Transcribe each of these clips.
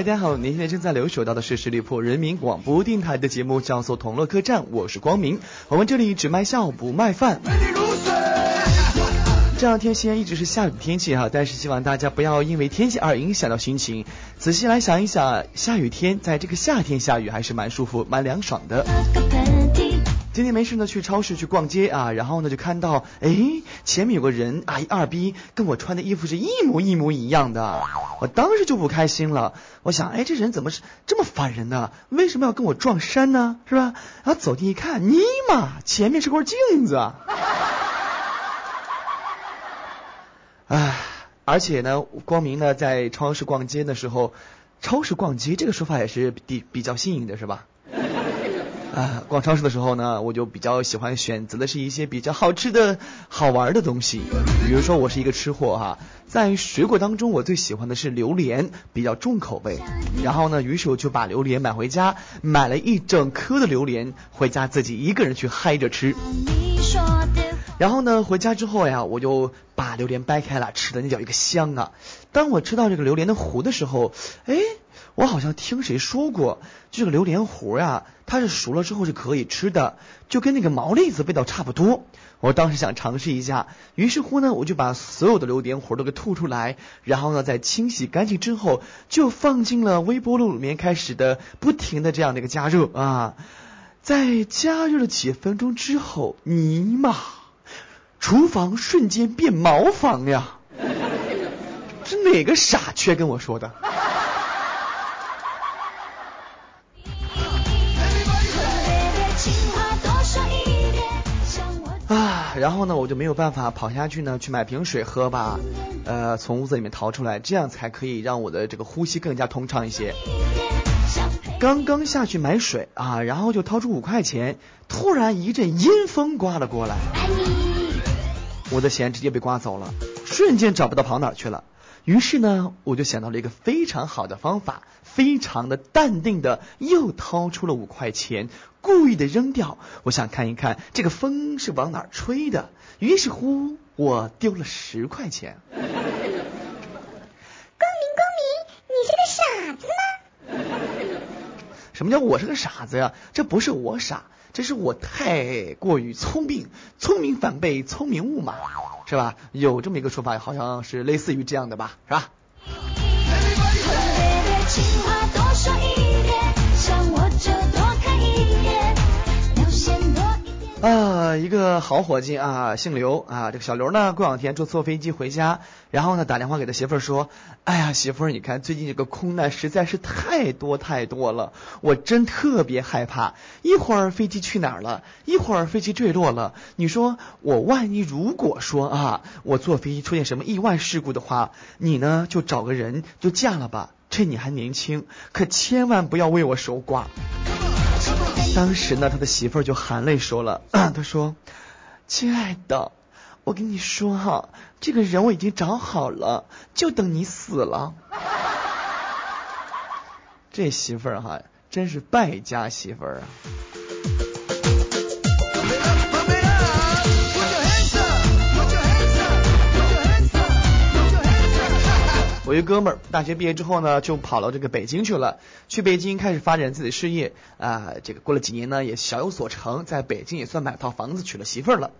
大家好，您现在正在留守到的是十里铺人民广播电台的节目，叫做《同乐客栈》，我是光明。我们这里只卖笑不卖饭。这两天西安一直是下雨天气哈，但是希望大家不要因为天气而影响到心情。仔细来想一想，下雨天在这个夏天下雨还是蛮舒服、蛮凉爽的。今天没事呢，去超市去逛街啊，然后呢就看到，哎，前面有个人啊，一二逼跟我穿的衣服是一模一模一样的，我当时就不开心了。我想，哎，这人怎么是这么烦人呢？为什么要跟我撞衫呢？是吧？然后走近一看，尼玛，前面是块镜子。唉，而且呢，光明呢在超市逛街的时候，超市逛街这个说法也是比比较新颖的，是吧？啊，逛超市的时候呢，我就比较喜欢选择的是一些比较好吃的好玩的东西。比如说，我是一个吃货哈，在水果当中，我最喜欢的是榴莲，比较重口味。然后呢，于是我就把榴莲买回家，买了一整颗的榴莲回家，自己一个人去嗨着吃。然后呢，回家之后呀，我就把榴莲掰开了，吃的那叫一个香啊！当我吃到这个榴莲的核的时候，哎。我好像听谁说过，这个榴莲核呀，它是熟了之后是可以吃的，就跟那个毛栗子味道差不多。我当时想尝试一下，于是乎呢，我就把所有的榴莲核都给吐出来，然后呢，在清洗干净之后，就放进了微波炉里面，开始的不停的这样的一个加热啊。在加热了几分钟之后，尼玛，厨房瞬间变茅房呀！是哪个傻缺跟我说的？然后呢，我就没有办法跑下去呢，去买瓶水喝吧，呃，从屋子里面逃出来，这样才可以让我的这个呼吸更加通畅一些。刚刚下去买水啊，然后就掏出五块钱，突然一阵阴风刮了过来，我的钱直接被刮走了，瞬间找不到跑哪去了。于是呢，我就想到了一个非常好的方法，非常的淡定的又掏出了五块钱，故意的扔掉。我想看一看这个风是往哪吹的。于是乎，我丢了十块钱。光明，光明，你是个傻子吗？什么叫我是个傻子呀？这不是我傻。这是我太过于聪明，聪明反被聪明误嘛，是吧？有这么一个说法，好像是类似于这样的吧，是吧？一个好伙计啊，姓刘啊，这个小刘呢，过两天坐错飞机回家，然后呢打电话给他媳妇儿说，哎呀，媳妇儿，你看最近这个空难实在是太多太多了，我真特别害怕，一会儿飞机去哪儿了，一会儿飞机坠落了，你说我万一如果说啊，我坐飞机出现什么意外事故的话，你呢就找个人就嫁了吧，趁你还年轻，可千万不要为我守寡。当时呢，他的媳妇儿就含泪说了：“ 他说，亲爱的，我跟你说哈，这个人我已经找好了，就等你死了。”这媳妇儿哈，真是败家媳妇儿啊。我一哥们儿大学毕业之后呢，就跑到这个北京去了，去北京开始发展自己的事业啊。这个过了几年呢，也小有所成，在北京也算买套房子，娶了媳妇儿了。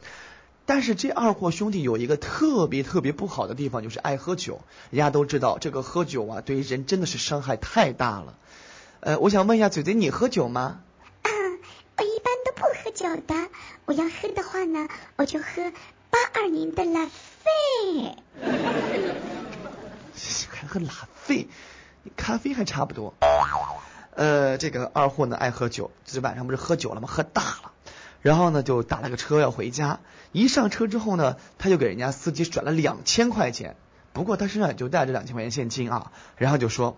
但是这二货兄弟有一个特别特别不好的地方，就是爱喝酒。人家都知道，这个喝酒啊，对于人真的是伤害太大了。呃，我想问一下嘴嘴，你喝酒吗？啊，我一般都不喝酒的。我要喝的话呢，我就喝八二年的拉菲。喝拉菲，咖啡还差不多。呃，这个二货呢爱喝酒，这晚上不是喝酒了吗？喝大了，然后呢就打了个车要回家。一上车之后呢，他就给人家司机转了两千块钱，不过他身上也就带着两千块钱现金啊。然后就说，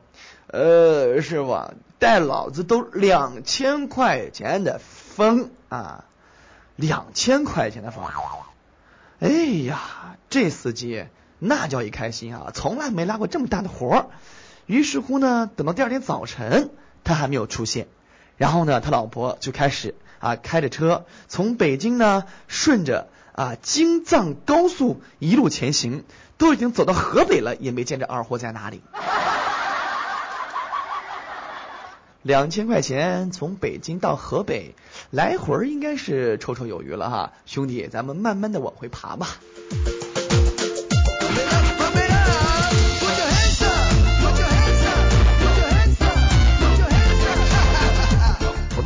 呃，师傅，带老子都两千块钱的风啊，两千块钱的风。哎呀，这司机那叫一开心啊，从来没拉过这么大的活儿。于是乎呢，等到第二天早晨。他还没有出现，然后呢，他老婆就开始啊开着车从北京呢顺着啊京藏高速一路前行，都已经走到河北了，也没见着二货在哪里。两千块钱从北京到河北，来回应该是绰绰有余了哈，兄弟，咱们慢慢的往回爬吧。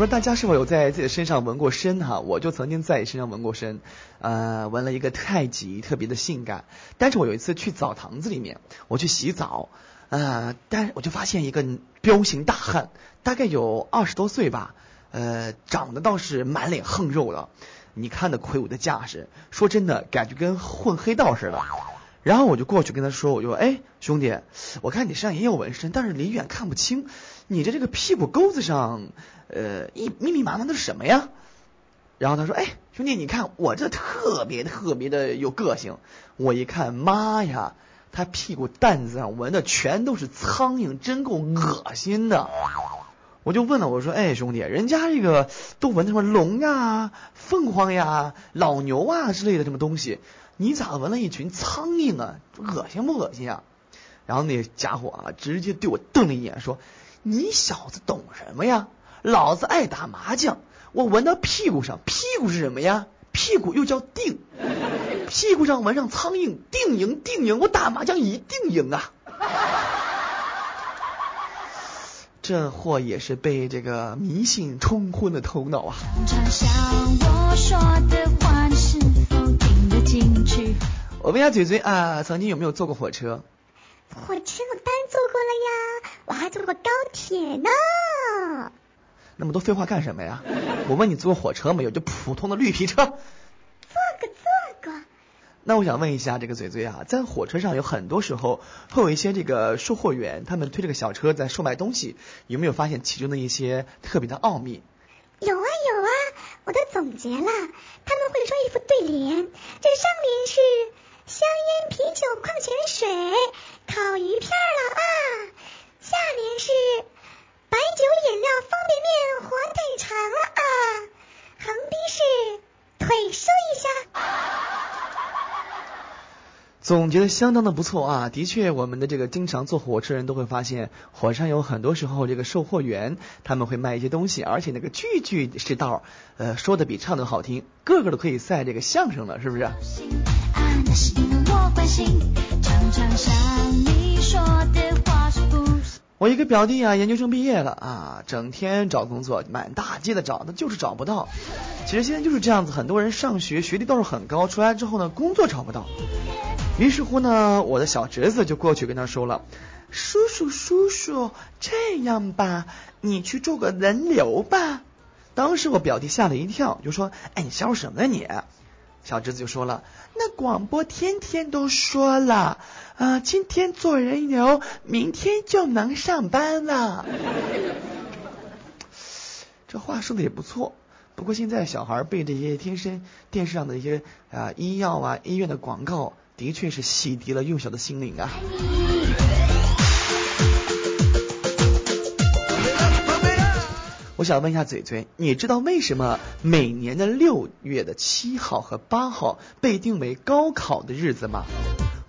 大家是否有在自己的身上纹过身哈，我就曾经在身上纹过身，呃，纹了一个太极，特别的性感。但是我有一次去澡堂子里面，我去洗澡，呃，但我就发现一个彪形大汉，大概有二十多岁吧，呃，长得倒是满脸横肉的，你看的魁梧的架势，说真的，感觉跟混黑道似的。然后我就过去跟他说，我就说，哎，兄弟，我看你身上也有纹身，但是离远看不清，你这这个屁股沟子上，呃，一密密麻麻的是什么呀？然后他说，哎，兄弟，你看我这特别特别的有个性。我一看，妈呀，他屁股蛋子上纹的全都是苍蝇，真够恶心的。我就问了，我说，哎，兄弟，人家这个都纹什么龙呀、凤凰呀、老牛啊之类的什么东西。你咋纹了一群苍蝇啊？恶心不恶心啊？然后那家伙啊，直接对我瞪了一眼，说：“你小子懂什么呀？老子爱打麻将，我纹到屁股上，屁股是什么呀？屁股又叫腚，屁股上纹上苍蝇，定赢定赢，我打麻将一定赢啊！”这货也是被这个迷信冲昏了头脑啊！我问下嘴嘴啊，曾经有没有坐过火车？火车我当然坐过了呀，我还坐过高铁呢。那么多废话干什么呀？我问你坐过火车没有？就普通的绿皮车。那我想问一下这个嘴嘴啊，在火车上有很多时候会有一些这个售货员，他们推这个小车在售卖东西，有没有发现其中的一些特别的奥秘？有啊有啊，我都总结了，他们会说一副对联，这上联是。香烟、啤酒、矿泉水、烤鱼片了啊！下联是白酒、饮料、方便面、火腿肠了啊！横批是腿收一下。总结的相当的不错啊！的确，我们的这个经常坐火车人都会发现，火车上有很多时候这个售货员他们会卖一些东西，而且那个句句是道，呃，说的比唱的好听，个个都可以赛这个相声了，是不是？我一个表弟啊，研究生毕业了啊，整天找工作，满大街的找，他就是找不到。其实现在就是这样子，很多人上学学历都是很高，出来之后呢，工作找不到。于是乎呢，我的小侄子就过去跟他说了：“叔叔叔叔，这样吧，你去做个人流吧。”当时我表弟吓了一跳，就说：“哎，你笑什么呢你？”小侄子就说了：“那广播天天都说了，啊，今天做人流，明天就能上班了。”这话说的也不错，不过现在小孩被这些天生电视上的一些啊医药啊医院的广告，的确是洗涤了幼小的心灵啊。我想问一下嘴嘴，你知道为什么每年的六月的七号和八号被定为高考的日子吗？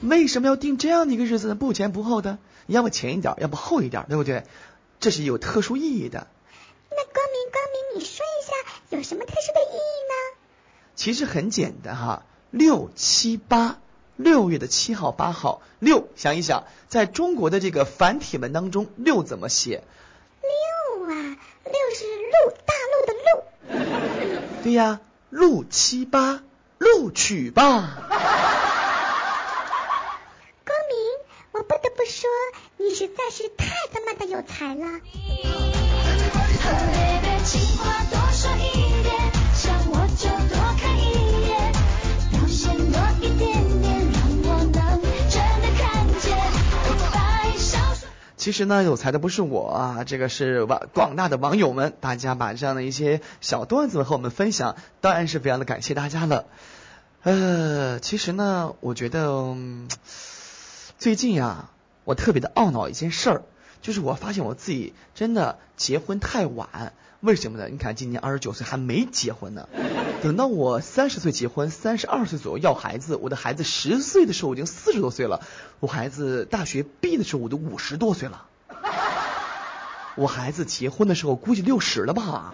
为什么要定这样的一个日子呢？不前不后的，要么前一点，要不后一点，对不对？这是有特殊意义的。那光明，光明，你说一下有什么特殊的意义呢？其实很简单哈，六七八，六月的七号、八号，六，想一想，在中国的这个繁体文当中，六怎么写？六啊。六是陆大陆的陆，对呀，六七八录取吧。光明，我不得不说，你实在是太他妈的有才了。其实呢，有才的不是我啊，这个是网广大的网友们，大家把这样的一些小段子和我们分享，当然是非常的感谢大家了。呃，其实呢，我觉得最近呀，我特别的懊恼一件事儿，就是我发现我自己真的结婚太晚。为什么呢？你看今年二十九岁还没结婚呢，等到我三十岁结婚，三十二岁左右要孩子，我的孩子十岁的时候已经四十多岁了，我孩子大学毕业的时候我都五十多岁了，我孩子结婚的时候估计六十了吧，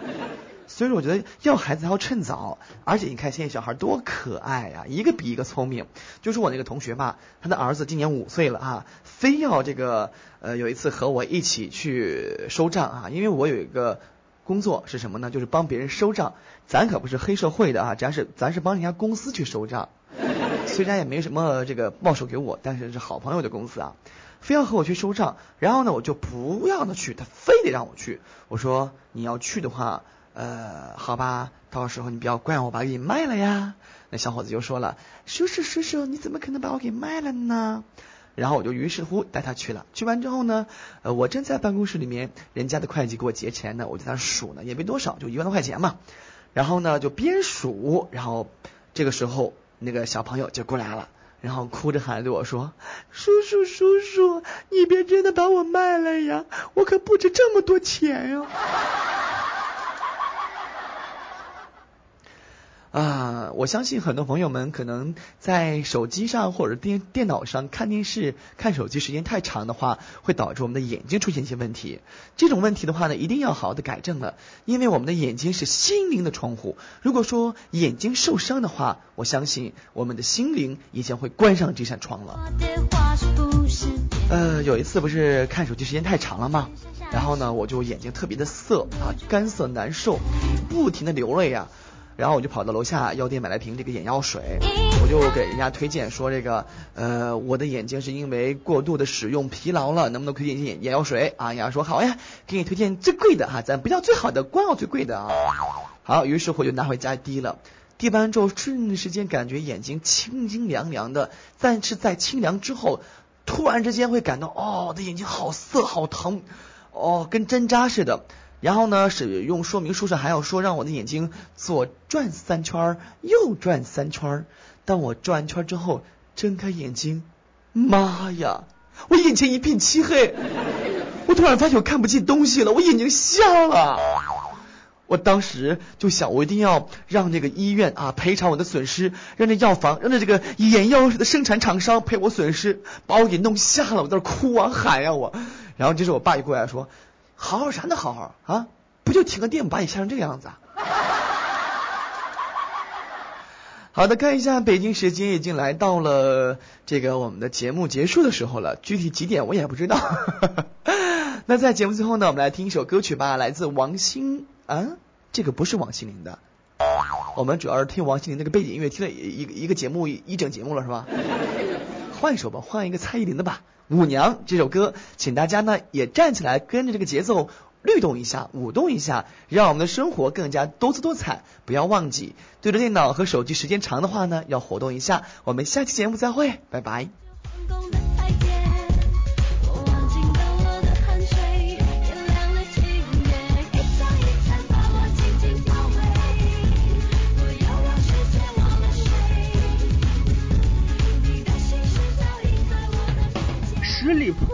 所以说我觉得要孩子还要趁早，而且你看现在小孩多可爱呀，一个比一个聪明，就是我那个同学吧，他的儿子今年五岁了啊，非要这个呃有一次和我一起去收账啊，因为我有一个。工作是什么呢？就是帮别人收账，咱可不是黑社会的啊，咱是咱是帮人家公司去收账。虽然也没什么这个报酬给我，但是是好朋友的公司啊，非要和我去收账。然后呢，我就不要他去，他非得让我去。我说你要去的话，呃，好吧，到时候你不要怪我把你卖了呀。那小伙子就说了，叔叔叔叔，你怎么可能把我给卖了呢？然后我就于是乎带他去了，去完之后呢，呃，我正在办公室里面，人家的会计给我结钱呢，我在那数呢，也没多少，就一万多块钱嘛。然后呢，就边数，然后这个时候那个小朋友就过来了，然后哭着喊对我说：“叔叔叔叔，你别真的把我卖了呀，我可不值这么多钱呀。”啊，我相信很多朋友们可能在手机上或者电电脑上看电视、看手机时间太长的话，会导致我们的眼睛出现一些问题。这种问题的话呢，一定要好好的改正了，因为我们的眼睛是心灵的窗户。如果说眼睛受伤的话，我相信我们的心灵也将会关上这扇窗了。呃，有一次不是看手机时间太长了吗？然后呢，我就眼睛特别的涩啊，干涩难受，不停的流泪呀。然后我就跑到楼下药店买了瓶这个眼药水，我就给人家推荐说这个呃我的眼睛是因为过度的使用疲劳了，能不能推荐一些眼眼药水啊？人家说好呀，给你推荐最贵的哈，咱不要最好的，光要最贵的啊。好，于是我就拿回家滴了，滴完之后瞬时间感觉眼睛清清凉凉的，但是在清凉之后，突然之间会感到哦，我的眼睛好涩好疼，哦跟针扎似的。然后呢，使用说明书上还要说让我的眼睛左转三圈，右转三圈。当我转完圈之后，睁开眼睛，妈呀，我眼前一片漆黑，我突然发现我看不见东西了，我眼睛瞎了。我当时就想，我一定要让这个医院啊赔偿我的损失，让这药房，让这这个眼药水的生产厂商赔我损失，把我给弄瞎了。我在那哭啊喊呀我。然后这时我爸一过来说。好好啥呢？好好啊，不就停个电把你吓成这个样子啊？好的，看一下北京时间已经来到了这个我们的节目结束的时候了，具体几点我也不知道。那在节目最后呢，我们来听一首歌曲吧，来自王心啊，这个不是王心凌的，我们主要是听王心凌那个背景音乐，听了一个一个节目一整节目了是吧？换一首吧，换一个蔡依林的吧。舞娘这首歌，请大家呢也站起来，跟着这个节奏律动一下，舞动一下，让我们的生活更加多姿多彩。不要忘记对着电脑和手机时间长的话呢，要活动一下。我们下期节目再会，拜拜。